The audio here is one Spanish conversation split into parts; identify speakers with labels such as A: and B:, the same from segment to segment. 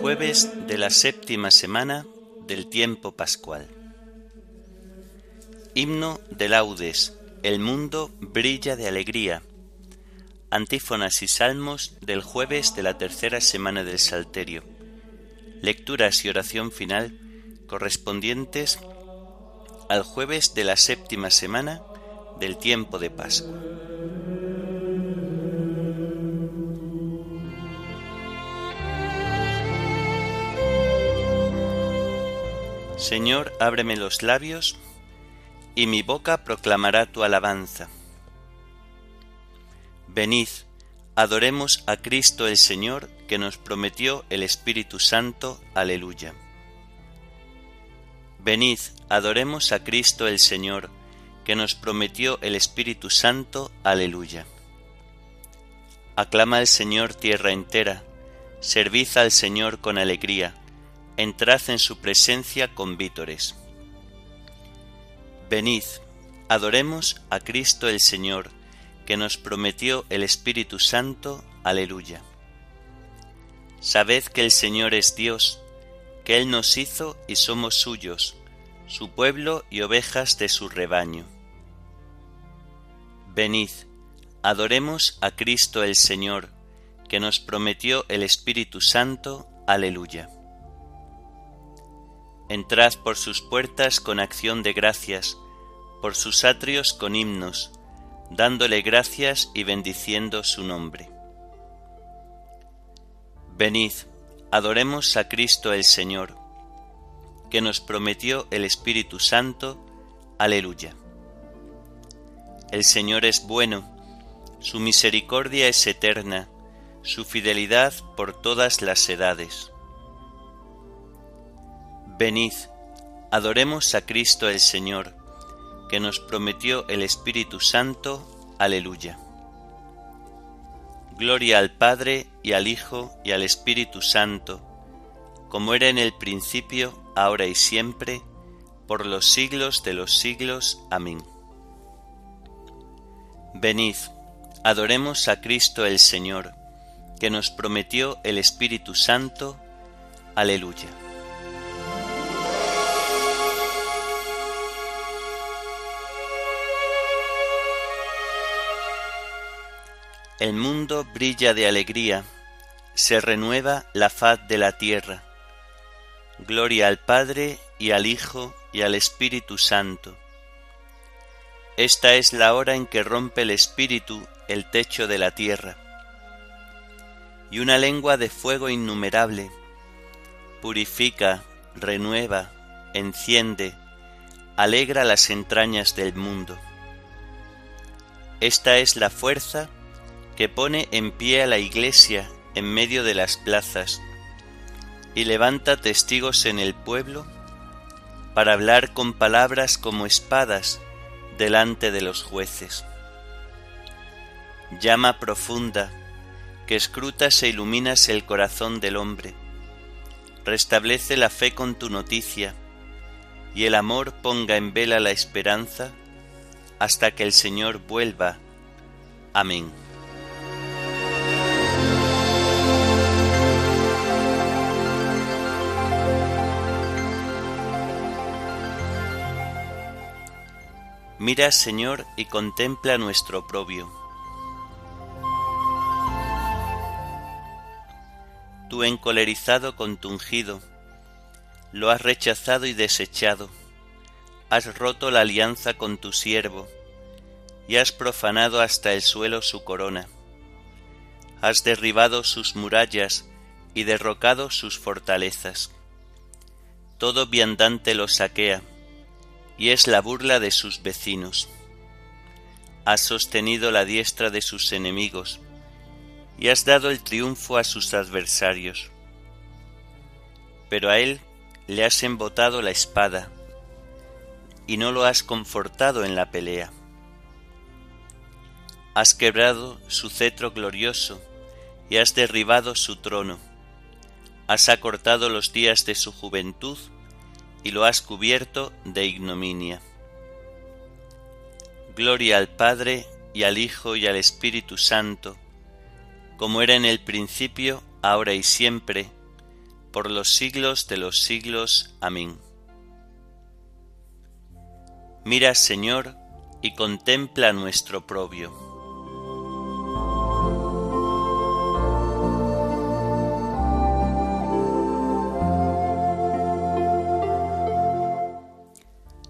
A: Jueves de la séptima semana del tiempo pascual. Himno de laudes. El mundo brilla de alegría. Antífonas y salmos del jueves de la tercera semana del Salterio. Lecturas y oración final correspondientes al jueves de la séptima semana del tiempo de Pascua. Señor, ábreme los labios, y mi boca proclamará tu alabanza. Venid, adoremos a Cristo el Señor, que nos prometió el Espíritu Santo. Aleluya. Venid, adoremos a Cristo el Señor, que nos prometió el Espíritu Santo. Aleluya. Aclama al Señor tierra entera, servid al Señor con alegría, entrad en su presencia con vítores. Venid, adoremos a Cristo el Señor, que nos prometió el Espíritu Santo. Aleluya. Sabed que el Señor es Dios, Él nos hizo y somos suyos, su pueblo y ovejas de su rebaño. Venid, adoremos a Cristo el Señor, que nos prometió el Espíritu Santo. Aleluya. Entrad por sus puertas con acción de gracias, por sus atrios con himnos, dándole gracias y bendiciendo su nombre. Venid, adoremos a Cristo el Señor, que nos prometió el Espíritu Santo. Aleluya. El Señor es bueno, su misericordia es eterna, su fidelidad por todas las edades. Venid, adoremos a Cristo el Señor, que nos prometió el Espíritu Santo. Aleluya. Gloria al Padre y al Hijo y al Espíritu Santo, como era en el principio, ahora y siempre, por los siglos de los siglos. Amén. Venid, adoremos a Cristo el Señor, que nos prometió el Espíritu Santo. Aleluya. El mundo brilla de alegría, se renueva la faz de la tierra. Gloria al Padre y al Hijo y al Espíritu Santo. Esta es la hora en que rompe el Espíritu el techo de la tierra. Y una lengua de fuego innumerable purifica, renueva, enciende, alegra las entrañas del mundo. Esta es la fuerza que pone en pie a la Iglesia en medio de las plazas y levanta testigos en el pueblo para hablar con palabras como espadas delante de los jueces. Llama profunda, que escrutas e iluminas el corazón del hombre. Restablece la fe con tu noticia, y el amor ponga en vela la esperanza hasta que el Señor vuelva. Amén. Mira, Señor, y contempla nuestro oprobio. Tú encolerizado con tu ungido, lo has rechazado y desechado, has roto la alianza con tu siervo, y has profanado hasta el suelo su corona. Has derribado sus murallas y derrocado sus fortalezas. Todo viandante lo saquea, y es la burla de sus vecinos. Has sostenido la diestra de sus enemigos, y has dado el triunfo a sus adversarios. Pero a él le has embotado la espada, y no lo has confortado en la pelea. Has quebrado su cetro glorioso, y has derribado su trono. Has acortado los días de su juventud, y lo has cubierto de ignominia. Gloria al Padre, y al Hijo, y al Espíritu Santo, como era en el principio, ahora y siempre, por los siglos de los siglos. Amén. Mira, Señor, y contempla nuestro oprobio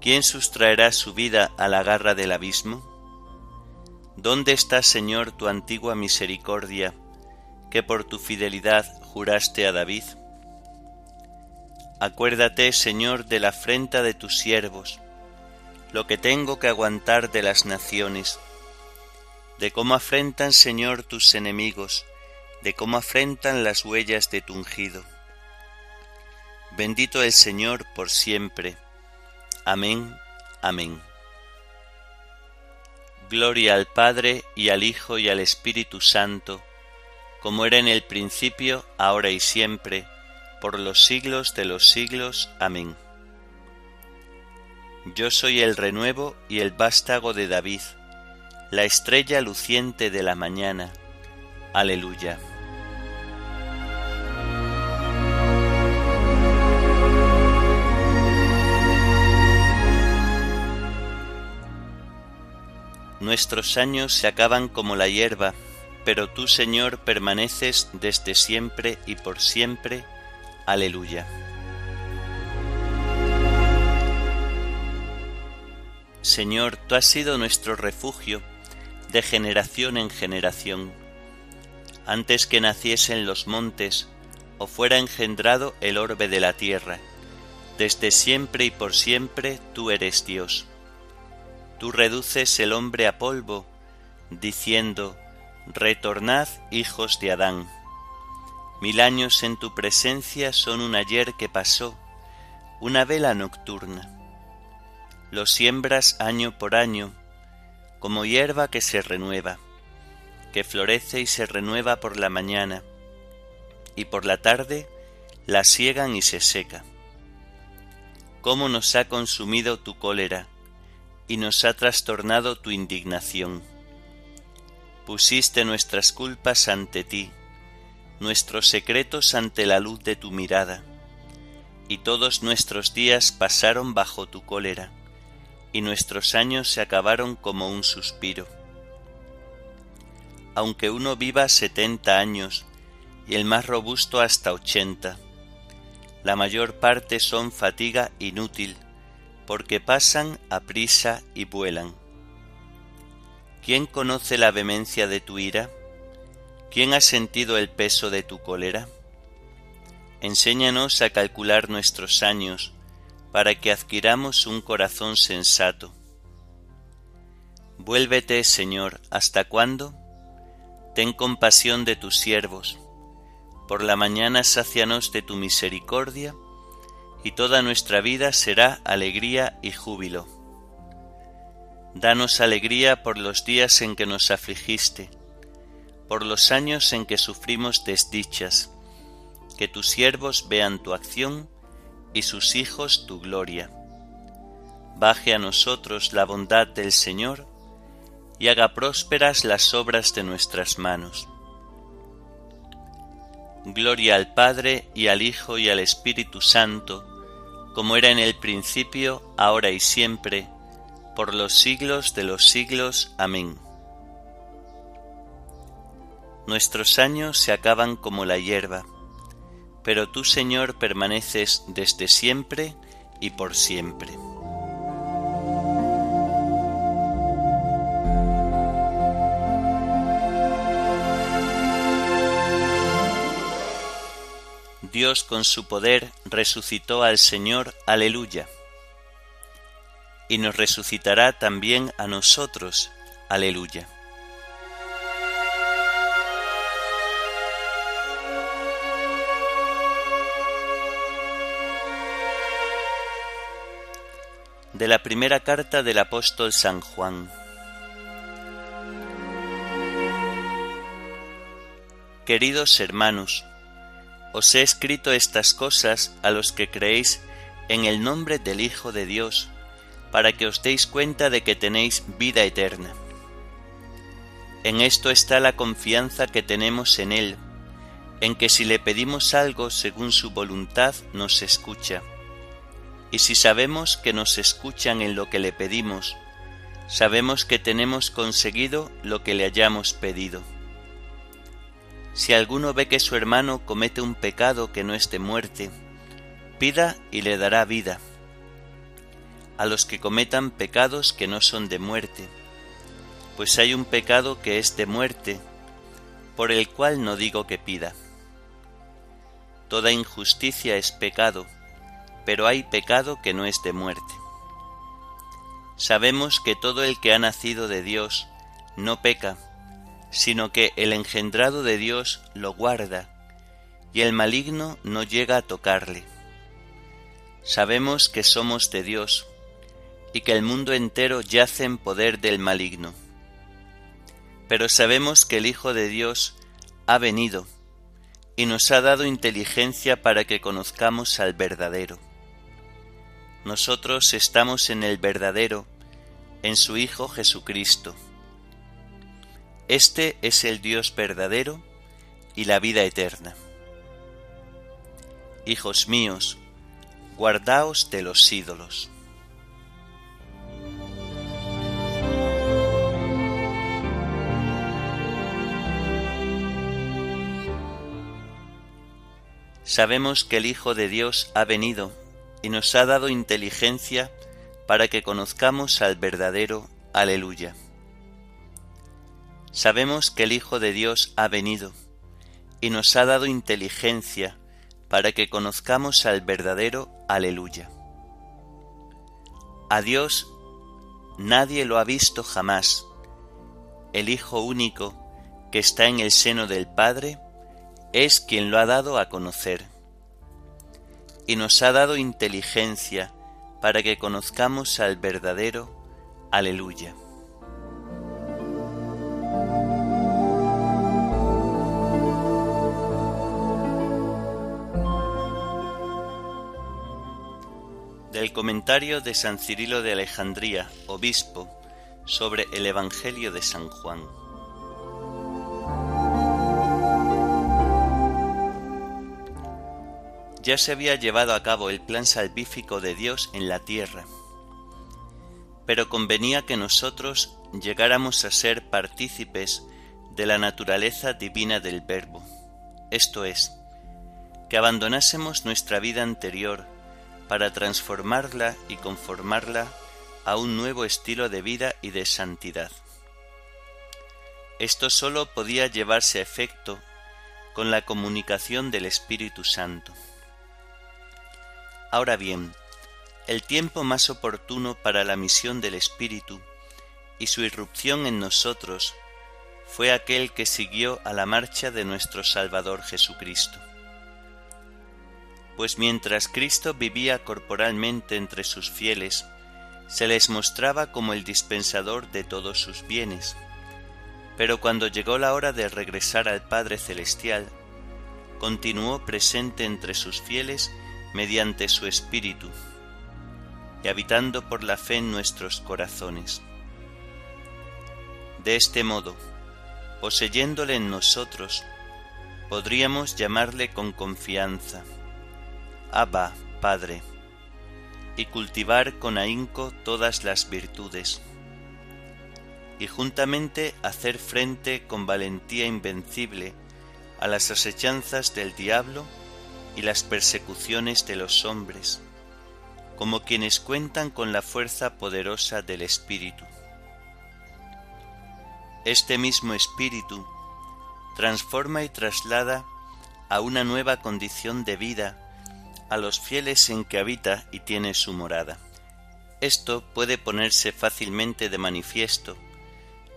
A: ¿Quién sustraerá su vida a la garra del abismo? ¿Dónde está, Señor, tu antigua misericordia, que por tu fidelidad juraste a David? Acuérdate, Señor, de la afrenta de tus siervos, lo que tengo que aguantar de las naciones, de cómo afrentan, Señor, tus enemigos, de cómo afrentan las huellas de tu ungido. Bendito el Señor por siempre Amén, amén. Gloria al Padre y al Hijo y al Espíritu Santo, como era en el principio, ahora y siempre, por los siglos de los siglos. Amén. Yo soy el renuevo y el vástago de David, la estrella luciente de la mañana. Aleluya. Nuestros años se acaban como la hierba, pero tú, Señor, permaneces desde siempre y por siempre. Aleluya. Señor, tú has sido nuestro refugio de generación en generación. Antes que naciesen los montes o fuera engendrado el orbe de la tierra, desde siempre y por siempre tú eres Dios tú reduces el hombre a polvo, diciendo, Retornad, hijos de Adán. Mil años en tu presencia son un ayer que pasó, una vela nocturna. Lo siembras año por año, como hierba que se renueva, que florece y se renueva por la mañana, y por la tarde la siegan y se seca. ¿Cómo nos ha consumido tu cólera? Y nos ha trastornado tu indignación. Pusiste nuestras culpas ante ti, nuestros secretos ante la luz de tu mirada, y todos nuestros días pasaron bajo tu cólera, y nuestros años se acabaron como un suspiro. Aunque uno viva setenta años, y el más robusto hasta ochenta, la mayor parte son fatiga inútil, porque pasan a prisa y vuelan. ¿Quién conoce la vehemencia de tu ira? ¿Quién ha sentido el peso de tu cólera? Enséñanos a calcular nuestros años, para que adquiramos un corazón sensato. Vuélvete, Señor, ¿hasta cuándo? Ten compasión de tus siervos. Por la mañana sácianos de tu misericordia, y toda nuestra vida será alegría y júbilo. Danos alegría por los días en que nos afligiste, por los años en que sufrimos desdichas, que tus siervos vean tu acción y sus hijos tu gloria. Baje a nosotros la bondad del Señor y haga prósperas las obras de nuestras manos. Gloria al Padre y al Hijo y al Espíritu Santo, como era en el principio, ahora y siempre, por los siglos de los siglos. Amén. Nuestros años se acaban como la hierba, pero tú, Señor, permaneces desde siempre y por siempre. Dios con su poder resucitó al Señor, aleluya. Y nos resucitará también a nosotros, aleluya. De la primera carta del apóstol San Juan. Queridos hermanos, os he escrito estas cosas a los que creéis en el nombre del Hijo de Dios, para que os deis cuenta de que tenéis vida eterna. En esto está la confianza que tenemos en Él, en que si le pedimos algo según su voluntad nos escucha. Y si sabemos que nos escuchan en lo que le pedimos, sabemos que tenemos conseguido lo que le hayamos pedido. Si alguno ve que su hermano comete un pecado que no es de muerte, pida y le dará vida. A los que cometan pecados que no son de muerte, pues hay un pecado que es de muerte, por el cual no digo que pida. Toda injusticia es pecado, pero hay pecado que no es de muerte. Sabemos que todo el que ha nacido de Dios no peca, sino que el engendrado de Dios lo guarda, y el maligno no llega a tocarle. Sabemos que somos de Dios, y que el mundo entero yace en poder del maligno. Pero sabemos que el Hijo de Dios ha venido, y nos ha dado inteligencia para que conozcamos al verdadero. Nosotros estamos en el verdadero, en su Hijo Jesucristo este es el Dios verdadero y la vida eterna. Hijos míos, guardaos de los ídolos. Sabemos que el Hijo de Dios ha venido y nos ha dado inteligencia para que conozcamos al verdadero. Aleluya. Sabemos que el Hijo de Dios ha venido y nos ha dado inteligencia para que conozcamos al verdadero Aleluya. A Dios nadie lo ha visto jamás. El Hijo único que está en el seno del Padre es quien lo ha dado a conocer. Y nos ha dado inteligencia para que conozcamos al verdadero Aleluya. El comentario de San Cirilo de Alejandría, obispo, sobre el Evangelio de San Juan. Ya se había llevado a cabo el plan salvífico de Dios en la tierra, pero convenía que nosotros llegáramos a ser partícipes de la naturaleza divina del Verbo, esto es, que abandonásemos nuestra vida anterior, para transformarla y conformarla a un nuevo estilo de vida y de santidad. Esto sólo podía llevarse a efecto con la comunicación del Espíritu Santo. Ahora bien, el tiempo más oportuno para la misión del Espíritu y su irrupción en nosotros fue aquel que siguió a la marcha de nuestro Salvador Jesucristo pues mientras Cristo vivía corporalmente entre sus fieles, se les mostraba como el dispensador de todos sus bienes. Pero cuando llegó la hora de regresar al Padre Celestial, continuó presente entre sus fieles mediante su Espíritu, y habitando por la fe en nuestros corazones. De este modo, poseyéndole en nosotros, podríamos llamarle con confianza Abba, Padre, y cultivar con ahínco todas las virtudes, y juntamente hacer frente con valentía invencible a las asechanzas del diablo y las persecuciones de los hombres, como quienes cuentan con la fuerza poderosa del Espíritu. Este mismo Espíritu transforma y traslada a una nueva condición de vida a los fieles en que habita y tiene su morada. Esto puede ponerse fácilmente de manifiesto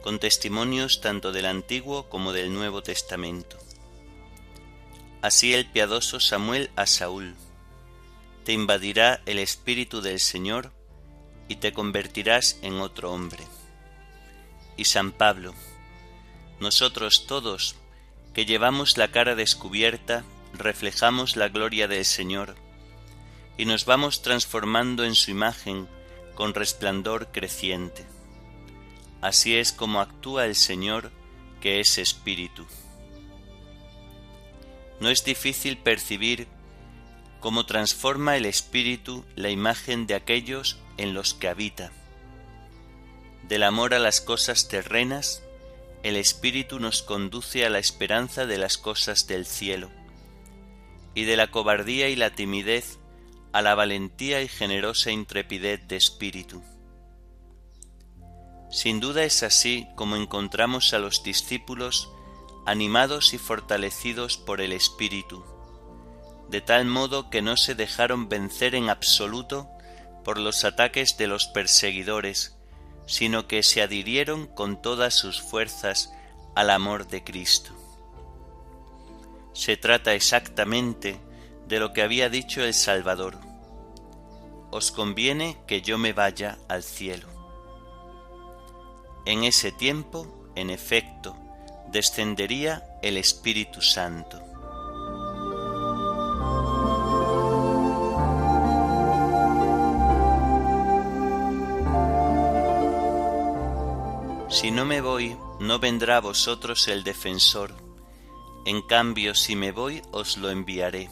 A: con testimonios tanto del Antiguo como del Nuevo Testamento. Así el piadoso Samuel a Saúl, te invadirá el Espíritu del Señor y te convertirás en otro hombre. Y San Pablo, nosotros todos, que llevamos la cara descubierta, reflejamos la gloria del Señor, y nos vamos transformando en su imagen con resplandor creciente. Así es como actúa el Señor, que es Espíritu. No es difícil percibir cómo transforma el Espíritu la imagen de aquellos en los que habita. Del amor a las cosas terrenas, el Espíritu nos conduce a la esperanza de las cosas del cielo, y de la cobardía y la timidez a la valentía y generosa intrepidez de espíritu. Sin duda es así como encontramos a los discípulos animados y fortalecidos por el Espíritu, de tal modo que no se dejaron vencer en absoluto por los ataques de los perseguidores, sino que se adhirieron con todas sus fuerzas al amor de Cristo. Se trata exactamente de lo que había dicho el Salvador. Os conviene que yo me vaya al cielo. En ese tiempo, en efecto, descendería el Espíritu Santo. Si no me voy, no vendrá a vosotros el defensor. En cambio, si me voy, os lo enviaré.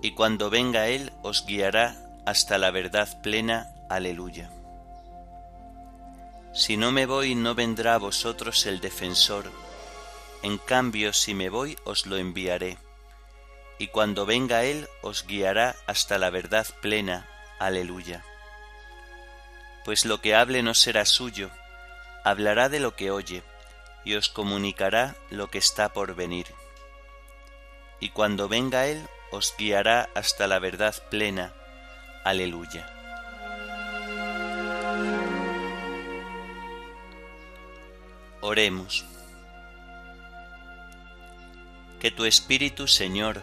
A: Y cuando venga Él, os guiará hasta la verdad plena. Aleluya. Si no me voy, no vendrá a vosotros el defensor. En cambio, si me voy, os lo enviaré. Y cuando venga Él, os guiará hasta la verdad plena. Aleluya. Pues lo que hable no será suyo, hablará de lo que oye y os comunicará lo que está por venir. Y cuando venga Él, os guiará hasta la verdad plena. Aleluya. Oremos. Que tu Espíritu, Señor,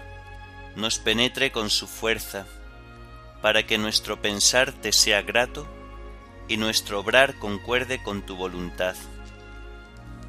A: nos penetre con su fuerza, para que nuestro pensar te sea grato y nuestro obrar concuerde con tu voluntad.